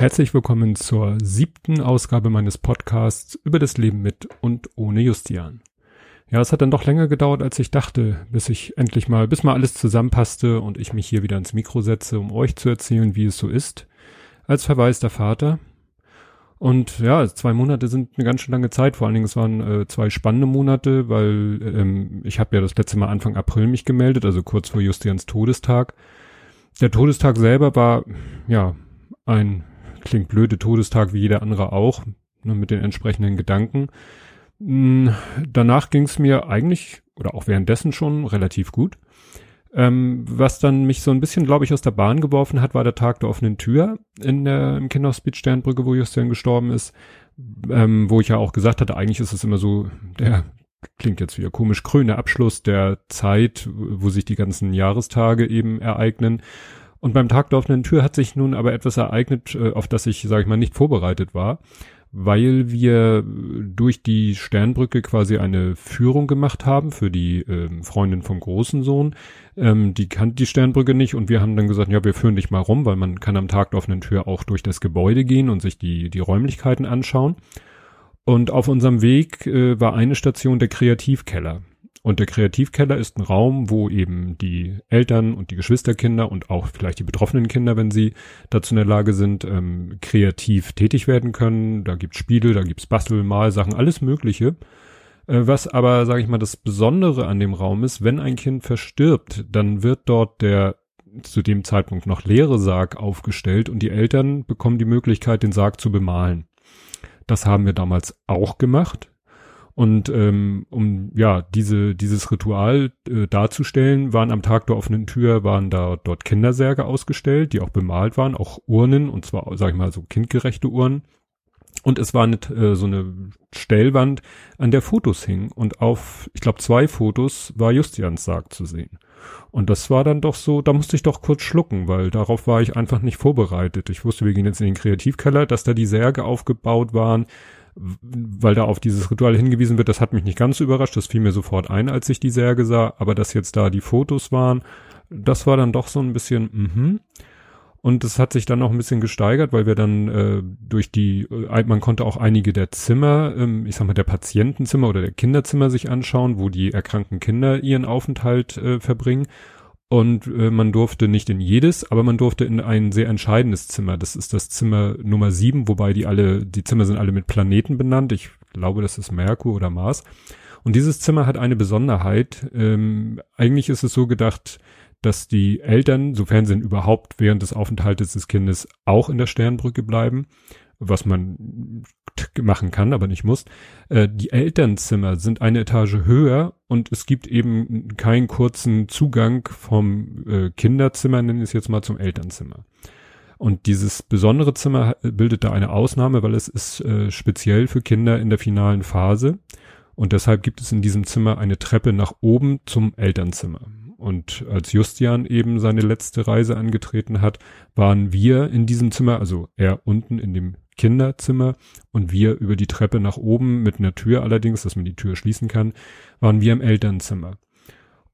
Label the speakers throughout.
Speaker 1: herzlich willkommen zur siebten Ausgabe meines Podcasts über das Leben mit und ohne Justian. Ja, es hat dann doch länger gedauert, als ich dachte, bis ich endlich mal, bis mal alles zusammenpasste und ich mich hier wieder ins Mikro setze, um euch zu erzählen, wie es so ist, als verwaister Vater. Und ja, zwei Monate sind eine ganz schön lange Zeit, vor allen Dingen es waren äh, zwei spannende Monate, weil ähm, ich habe ja das letzte Mal Anfang April mich gemeldet, also kurz vor Justians Todestag. Der Todestag selber war, ja, ein, klingt blöde Todestag wie jeder andere auch, nur mit den entsprechenden Gedanken. Hm, danach ging es mir eigentlich, oder auch währenddessen schon, relativ gut. Ähm, was dann mich so ein bisschen, glaube ich, aus der Bahn geworfen hat, war der Tag der offenen Tür in der, im Kinderhospiz Sternbrücke, wo Justin gestorben ist. Ähm, wo ich ja auch gesagt hatte, eigentlich ist es immer so der, klingt jetzt wieder komisch, grüne Abschluss der Zeit, wo sich die ganzen Jahrestage eben ereignen. Und beim Tag der offenen Tür hat sich nun aber etwas ereignet, äh, auf das ich, sage ich mal, nicht vorbereitet war, weil wir durch die Sternbrücke quasi eine Führung gemacht haben für die ähm, Freundin vom großen Sohn. Ähm, die kannte die Sternbrücke nicht und wir haben dann gesagt, ja, wir führen dich mal rum, weil man kann am Tag der offenen Tür auch durch das Gebäude gehen und sich die, die Räumlichkeiten anschauen. Und auf unserem Weg äh, war eine Station der Kreativkeller. Und der Kreativkeller ist ein Raum, wo eben die Eltern und die Geschwisterkinder und auch vielleicht die betroffenen Kinder, wenn sie dazu in der Lage sind, ähm, kreativ tätig werden können. Da gibt's Spiele, da gibt's Bastel, Malsachen, alles Mögliche. Äh, was aber, sage ich mal, das Besondere an dem Raum ist, wenn ein Kind verstirbt, dann wird dort der zu dem Zeitpunkt noch leere Sarg aufgestellt und die Eltern bekommen die Möglichkeit, den Sarg zu bemalen. Das haben wir damals auch gemacht. Und ähm, um ja diese dieses Ritual äh, darzustellen, waren am Tag der offenen Tür waren da dort Kindersärge ausgestellt, die auch bemalt waren, auch Urnen und zwar sag ich mal so kindgerechte Urnen. Und es war nicht, äh, so eine Stellwand, an der Fotos hingen und auf ich glaube zwei Fotos war Justians Sarg zu sehen. Und das war dann doch so, da musste ich doch kurz schlucken, weil darauf war ich einfach nicht vorbereitet. Ich wusste, wir gehen jetzt in den Kreativkeller, dass da die Särge aufgebaut waren, weil da auf dieses Ritual hingewiesen wird, das hat mich nicht ganz so überrascht, das fiel mir sofort ein, als ich die Särge sah, aber dass jetzt da die Fotos waren, das war dann doch so ein bisschen, mhm. Und es hat sich dann auch ein bisschen gesteigert, weil wir dann äh, durch die, äh, man konnte auch einige der Zimmer, ähm, ich sag mal der Patientenzimmer oder der Kinderzimmer sich anschauen, wo die erkrankten Kinder ihren Aufenthalt äh, verbringen. Und äh, man durfte nicht in jedes, aber man durfte in ein sehr entscheidendes Zimmer. Das ist das Zimmer Nummer sieben, wobei die alle, die Zimmer sind alle mit Planeten benannt. Ich glaube, das ist Merkur oder Mars. Und dieses Zimmer hat eine Besonderheit. Ähm, eigentlich ist es so gedacht, dass die Eltern, sofern sie überhaupt während des Aufenthaltes des Kindes auch in der Sternbrücke bleiben, was man machen kann, aber nicht muss. Äh, die Elternzimmer sind eine Etage höher und es gibt eben keinen kurzen Zugang vom äh, Kinderzimmer, nennen wir es jetzt mal, zum Elternzimmer. Und dieses besondere Zimmer bildet da eine Ausnahme, weil es ist äh, speziell für Kinder in der finalen Phase. Und deshalb gibt es in diesem Zimmer eine Treppe nach oben zum Elternzimmer. Und als Justian eben seine letzte Reise angetreten hat, waren wir in diesem Zimmer, also er unten in dem Kinderzimmer und wir über die Treppe nach oben mit einer Tür allerdings, dass man die Tür schließen kann, waren wir im Elternzimmer.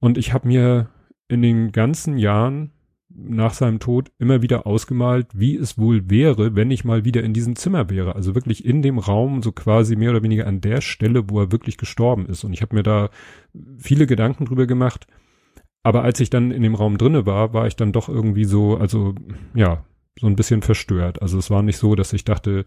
Speaker 1: Und ich habe mir in den ganzen Jahren nach seinem Tod immer wieder ausgemalt, wie es wohl wäre, wenn ich mal wieder in diesem Zimmer wäre. Also wirklich in dem Raum, so quasi mehr oder weniger an der Stelle, wo er wirklich gestorben ist. Und ich habe mir da viele Gedanken drüber gemacht, aber als ich dann in dem Raum drinne war, war ich dann doch irgendwie so, also ja, so ein bisschen verstört. Also es war nicht so, dass ich dachte,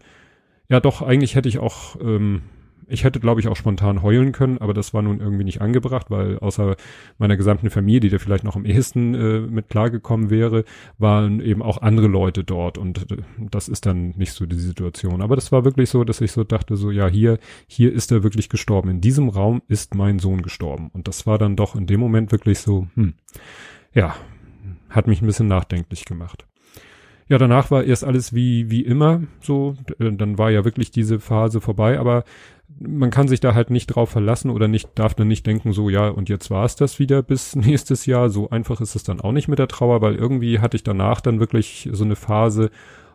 Speaker 1: ja doch, eigentlich hätte ich auch ähm, ich hätte, glaube ich, auch spontan heulen können, aber das war nun irgendwie nicht angebracht, weil außer meiner gesamten Familie, die da vielleicht noch am ehesten äh, mit klargekommen wäre, waren eben auch andere Leute dort und äh, das ist dann nicht so die Situation. Aber das war wirklich so, dass ich so dachte, so ja, hier, hier ist er wirklich gestorben. In diesem Raum ist mein Sohn gestorben. Und das war dann doch in dem Moment wirklich so, hm, ja, hat mich ein bisschen nachdenklich gemacht. Ja, danach war erst alles wie, wie immer so. Dann war ja wirklich diese Phase vorbei, aber man kann sich da halt nicht drauf verlassen oder nicht, darf dann nicht denken, so ja, und jetzt war es das wieder bis nächstes Jahr. So einfach ist es dann auch nicht mit der Trauer, weil irgendwie hatte ich danach dann wirklich so eine Phase,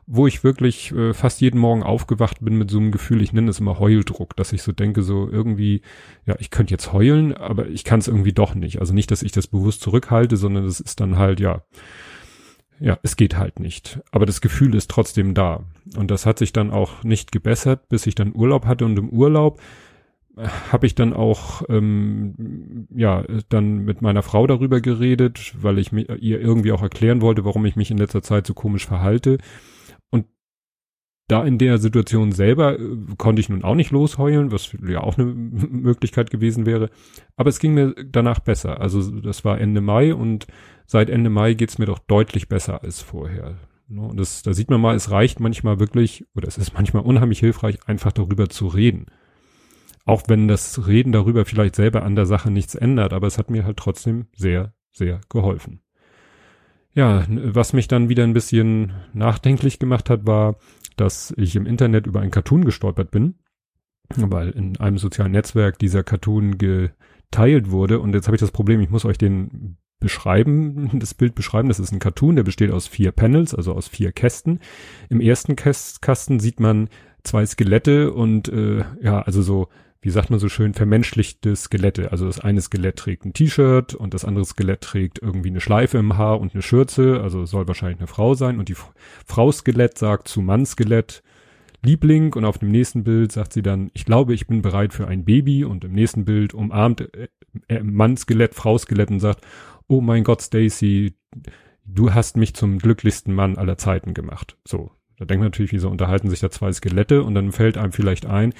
Speaker 1: wo ich wirklich äh, fast jeden Morgen aufgewacht bin mit so einem Gefühl, ich nenne es immer Heuldruck, dass ich so denke, so irgendwie, ja, ich könnte jetzt heulen, aber ich kann es irgendwie doch nicht. Also nicht, dass ich das bewusst zurückhalte, sondern es ist dann halt, ja, ja, es geht halt nicht. Aber das Gefühl ist trotzdem da. Und das hat sich dann auch nicht gebessert, bis ich dann Urlaub hatte. Und im Urlaub äh, habe ich dann auch ähm, ja dann mit meiner Frau darüber geredet, weil ich mir, ihr irgendwie auch erklären wollte, warum ich mich in letzter Zeit so komisch verhalte. Und da in der Situation selber äh, konnte ich nun auch nicht losheulen, was ja auch eine Möglichkeit gewesen wäre. Aber es ging mir danach besser. Also das war Ende Mai und seit Ende Mai geht's mir doch deutlich besser als vorher. Ne, und das, da sieht man mal, es reicht manchmal wirklich, oder es ist manchmal unheimlich hilfreich, einfach darüber zu reden. Auch wenn das Reden darüber vielleicht selber an der Sache nichts ändert, aber es hat mir halt trotzdem sehr, sehr geholfen. Ja, was mich dann wieder ein bisschen nachdenklich gemacht hat, war, dass ich im Internet über einen Cartoon gestolpert bin, weil in einem sozialen Netzwerk dieser Cartoon geteilt wurde und jetzt habe ich das Problem, ich muss euch den beschreiben, das Bild beschreiben. Das ist ein Cartoon, der besteht aus vier Panels, also aus vier Kästen. Im ersten Kasten sieht man zwei Skelette und äh, ja, also so, wie sagt man so schön, vermenschlichte Skelette. Also das eine Skelett trägt ein T-Shirt und das andere Skelett trägt irgendwie eine Schleife im Haar und eine Schürze, also soll wahrscheinlich eine Frau sein. Und die Frau Skelett sagt zu Mann Skelett, Liebling und auf dem nächsten Bild sagt sie dann, ich glaube, ich bin bereit für ein Baby und im nächsten Bild umarmt äh, äh, Mann Skelett, Frau Skelett und sagt, oh mein Gott, Stacy, du hast mich zum glücklichsten Mann aller Zeiten gemacht. So, da denkt man natürlich, wieso unterhalten sich da zwei Skelette und dann fällt einem vielleicht ein,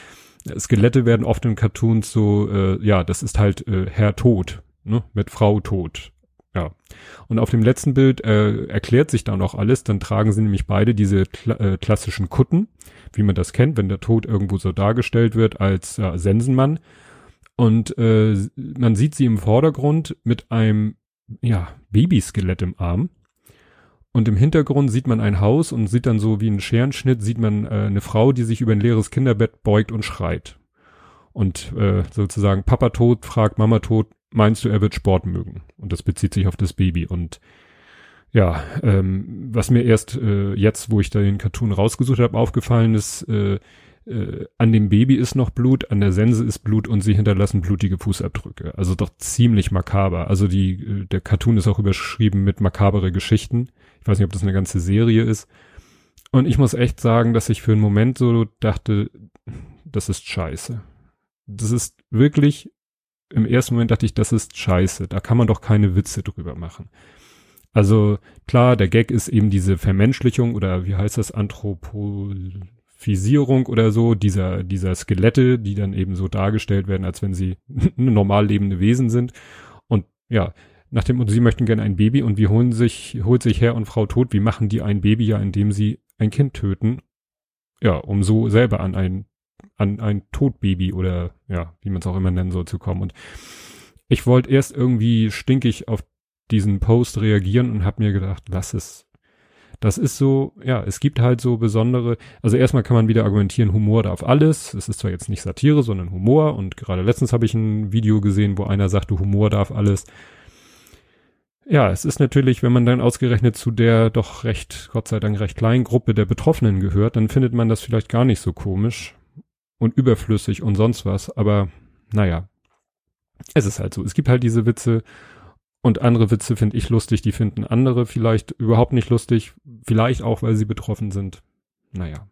Speaker 1: Skelette werden oft in Cartoons so, äh, ja, das ist halt äh, Herr Tod, ne, mit Frau Tod. Ja. Und auf dem letzten Bild äh, erklärt sich da noch alles, dann tragen sie nämlich beide diese kla äh, klassischen Kutten, wie man das kennt, wenn der Tod irgendwo so dargestellt wird als äh, Sensenmann. Und äh, man sieht sie im Vordergrund mit einem ja, Babyskelett im Arm. Und im Hintergrund sieht man ein Haus und sieht dann so wie ein Scherenschnitt, sieht man äh, eine Frau, die sich über ein leeres Kinderbett beugt und schreit. Und äh, sozusagen Papa tot fragt Mama tot, meinst du, er wird Sport mögen? Und das bezieht sich auf das Baby. Und ja, ähm, was mir erst äh, jetzt, wo ich da den Cartoon rausgesucht habe, aufgefallen ist, äh, äh, an dem Baby ist noch Blut, an der Sense ist Blut und sie hinterlassen blutige Fußabdrücke. Also doch ziemlich makaber. Also die, äh, der Cartoon ist auch überschrieben mit makabere Geschichten. Ich weiß nicht, ob das eine ganze Serie ist. Und ich muss echt sagen, dass ich für einen Moment so dachte, das ist scheiße. Das ist wirklich, im ersten Moment dachte ich, das ist scheiße. Da kann man doch keine Witze drüber machen. Also klar, der Gag ist eben diese Vermenschlichung oder wie heißt das, Anthropo, Fisierung oder so dieser, dieser Skelette, die dann eben so dargestellt werden, als wenn sie normal lebende Wesen sind. Und ja, nachdem, und sie möchten gerne ein Baby und wie holen sich, holt sich Herr und Frau tot, wie machen die ein Baby ja, indem sie ein Kind töten? Ja, um so selber an ein, an ein Todbaby oder ja, wie man es auch immer nennen soll, zu kommen. Und ich wollte erst irgendwie stinkig auf diesen Post reagieren und habe mir gedacht, lass es, das ist so, ja, es gibt halt so besondere, also erstmal kann man wieder argumentieren, Humor darf alles. Es ist zwar jetzt nicht Satire, sondern Humor und gerade letztens habe ich ein Video gesehen, wo einer sagte, Humor darf alles. Ja, es ist natürlich, wenn man dann ausgerechnet zu der doch recht, Gott sei Dank recht kleinen Gruppe der Betroffenen gehört, dann findet man das vielleicht gar nicht so komisch und überflüssig und sonst was, aber naja, es ist halt so. Es gibt halt diese Witze und andere Witze finde ich lustig, die finden andere vielleicht überhaupt nicht lustig, vielleicht auch, weil sie betroffen sind. Naja.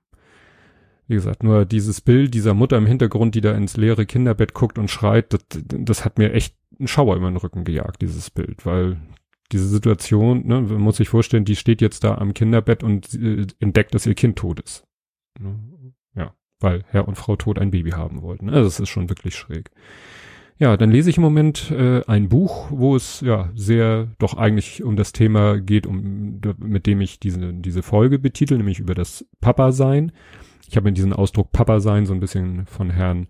Speaker 1: Wie gesagt, nur dieses Bild dieser Mutter im Hintergrund, die da ins leere Kinderbett guckt und schreit, das, das hat mir echt einen Schauer über den Rücken gejagt, dieses Bild, weil diese Situation, ne, man muss sich vorstellen, die steht jetzt da am Kinderbett und äh, entdeckt, dass ihr Kind tot ist. Ne? Ja, weil Herr und Frau tot ein Baby haben wollten. Also das ist schon wirklich schräg. Ja, dann lese ich im Moment äh, ein Buch, wo es ja sehr doch eigentlich um das Thema geht, um mit dem ich diese diese Folge betitel, nämlich über das Papa-Sein. Ich habe mir diesen Ausdruck Papa-Sein so ein bisschen von Herrn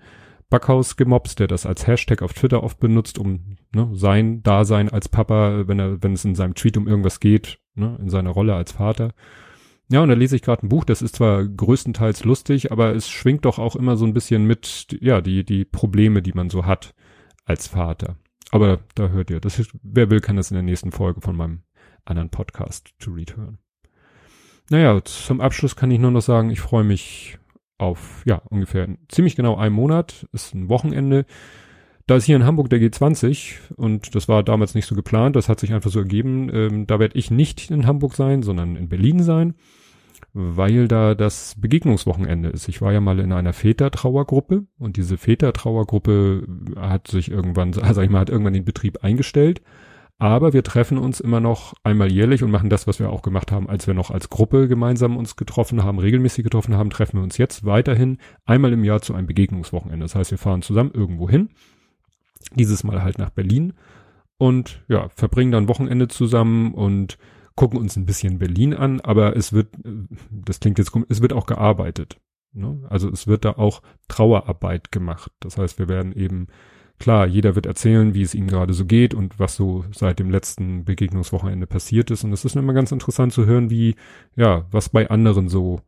Speaker 1: Backhaus gemobst, der das als Hashtag auf Twitter oft benutzt, um ne, sein Dasein als Papa, wenn er, wenn es in seinem Tweet um irgendwas geht, ne, in seiner Rolle als Vater. Ja, und da lese ich gerade ein Buch, das ist zwar größtenteils lustig, aber es schwingt doch auch immer so ein bisschen mit, ja, die, die Probleme, die man so hat als Vater. Aber da hört ihr, das ist, wer will, kann das in der nächsten Folge von meinem anderen Podcast to read hören. Naja, zum Abschluss kann ich nur noch sagen, ich freue mich auf, ja, ungefähr ziemlich genau einen Monat, ist ein Wochenende. Da ist hier in Hamburg der G20 und das war damals nicht so geplant, das hat sich einfach so ergeben. Ähm, da werde ich nicht in Hamburg sein, sondern in Berlin sein, weil da das Begegnungswochenende ist. Ich war ja mal in einer Väter-Trauergruppe und diese Väter-Trauergruppe hat sich irgendwann, also ich mal, hat irgendwann den Betrieb eingestellt. Aber wir treffen uns immer noch einmal jährlich und machen das, was wir auch gemacht haben, als wir noch als Gruppe gemeinsam uns getroffen haben, regelmäßig getroffen haben, treffen wir uns jetzt weiterhin einmal im Jahr zu einem Begegnungswochenende. Das heißt, wir fahren zusammen irgendwo hin dieses Mal halt nach Berlin und ja, verbringen dann Wochenende zusammen und gucken uns ein bisschen Berlin an, aber es wird, das klingt jetzt komisch, es wird auch gearbeitet. Ne? Also es wird da auch Trauerarbeit gemacht. Das heißt, wir werden eben, klar, jeder wird erzählen, wie es ihm gerade so geht und was so seit dem letzten Begegnungswochenende passiert ist. Und es ist immer ganz interessant zu hören, wie, ja, was bei anderen so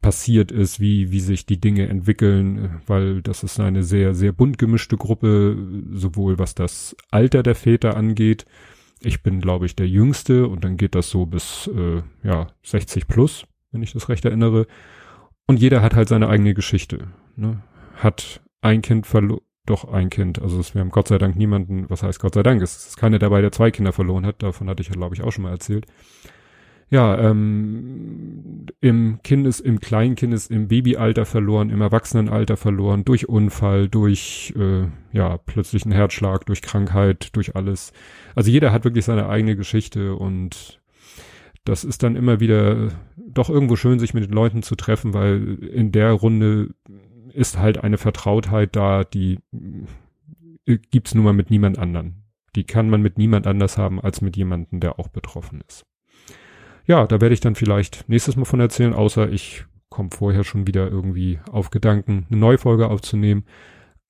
Speaker 1: passiert ist, wie, wie sich die Dinge entwickeln, weil das ist eine sehr, sehr bunt gemischte Gruppe, sowohl was das Alter der Väter angeht. Ich bin, glaube ich, der Jüngste und dann geht das so bis, äh, ja, 60 plus, wenn ich das recht erinnere. Und jeder hat halt seine eigene Geschichte, ne? Hat ein Kind verloren, doch ein Kind. Also wir haben Gott sei Dank niemanden, was heißt Gott sei Dank, es ist keiner dabei, der zwei Kinder verloren hat. Davon hatte ich glaube ich, auch schon mal erzählt ja, ähm, im Kindes, im Kleinkindes, im Babyalter verloren, im Erwachsenenalter verloren, durch Unfall, durch äh, ja, plötzlichen Herzschlag, durch Krankheit, durch alles. Also jeder hat wirklich seine eigene Geschichte und das ist dann immer wieder doch irgendwo schön, sich mit den Leuten zu treffen, weil in der Runde ist halt eine Vertrautheit da, die gibt's nun mal mit niemand anderen. Die kann man mit niemand anders haben als mit jemandem, der auch betroffen ist ja, da werde ich dann vielleicht nächstes Mal von erzählen, außer ich komme vorher schon wieder irgendwie auf Gedanken, eine neue Folge aufzunehmen.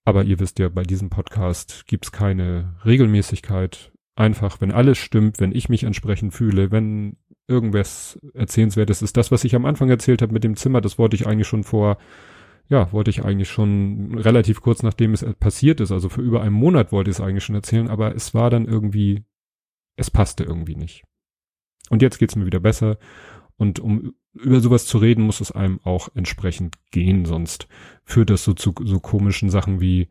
Speaker 1: Aber ihr wisst ja, bei diesem Podcast gibt's keine Regelmäßigkeit. Einfach, wenn alles stimmt, wenn ich mich entsprechend fühle, wenn irgendwas erzählenswertes ist. Das, was ich am Anfang erzählt habe mit dem Zimmer, das wollte ich eigentlich schon vor, ja, wollte ich eigentlich schon relativ kurz nachdem es passiert ist, also für über einen Monat wollte ich es eigentlich schon erzählen, aber es war dann irgendwie, es passte irgendwie nicht. Und jetzt geht's mir wieder besser. Und um über sowas zu reden, muss es einem auch entsprechend gehen, sonst führt das so zu so komischen Sachen wie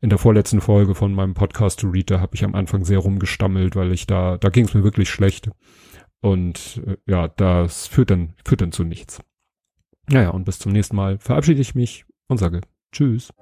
Speaker 1: in der vorletzten Folge von meinem Podcast to Read, da habe ich am Anfang sehr rumgestammelt, weil ich da, da ging es mir wirklich schlecht. Und äh, ja, das führt dann, führt dann zu nichts. Naja, und bis zum nächsten Mal verabschiede ich mich und sage Tschüss.